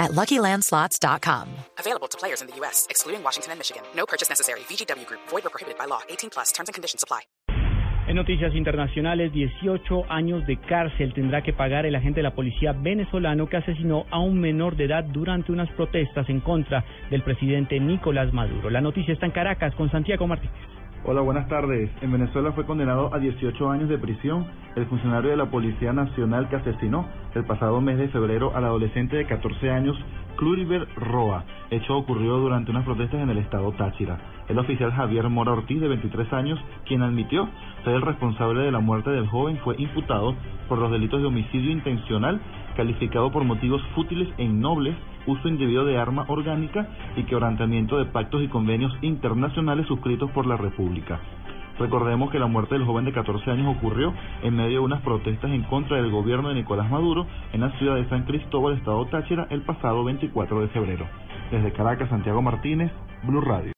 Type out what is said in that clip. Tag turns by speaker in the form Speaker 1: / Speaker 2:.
Speaker 1: at LuckyLandSlots.com.
Speaker 2: Available to players in the U.S., excluding Washington and Michigan. No purchase necessary. VGW Group. Void or prohibited by law. 18 plus. Terms and conditions apply.
Speaker 3: En noticias internacionales, 18 años de cárcel tendrá que pagar el agente de la policía venezolano que asesinó a un menor de edad durante unas protestas en contra del presidente Nicolás Maduro. La noticia está en Caracas con Santiago Martínez.
Speaker 4: Hola, buenas tardes. En Venezuela fue condenado a 18 años de prisión el funcionario de la Policía Nacional que asesinó el pasado mes de febrero al adolescente de 14 años Cluriver Roa. Hecho ocurrió durante unas protestas en el estado Táchira. El oficial Javier Mora Ortiz, de 23 años, quien admitió ser el responsable de la muerte del joven, fue imputado por los delitos de homicidio intencional, calificado por motivos fútiles e innobles, uso indebido de arma orgánica y quebrantamiento de pactos y convenios internacionales suscritos por la República. Recordemos que la muerte del joven de 14 años ocurrió en medio de unas protestas en contra del gobierno de Nicolás Maduro en la ciudad de San Cristóbal, estado Táchira, el pasado 24 de febrero. Desde Caracas, Santiago Martínez, Blue Radio.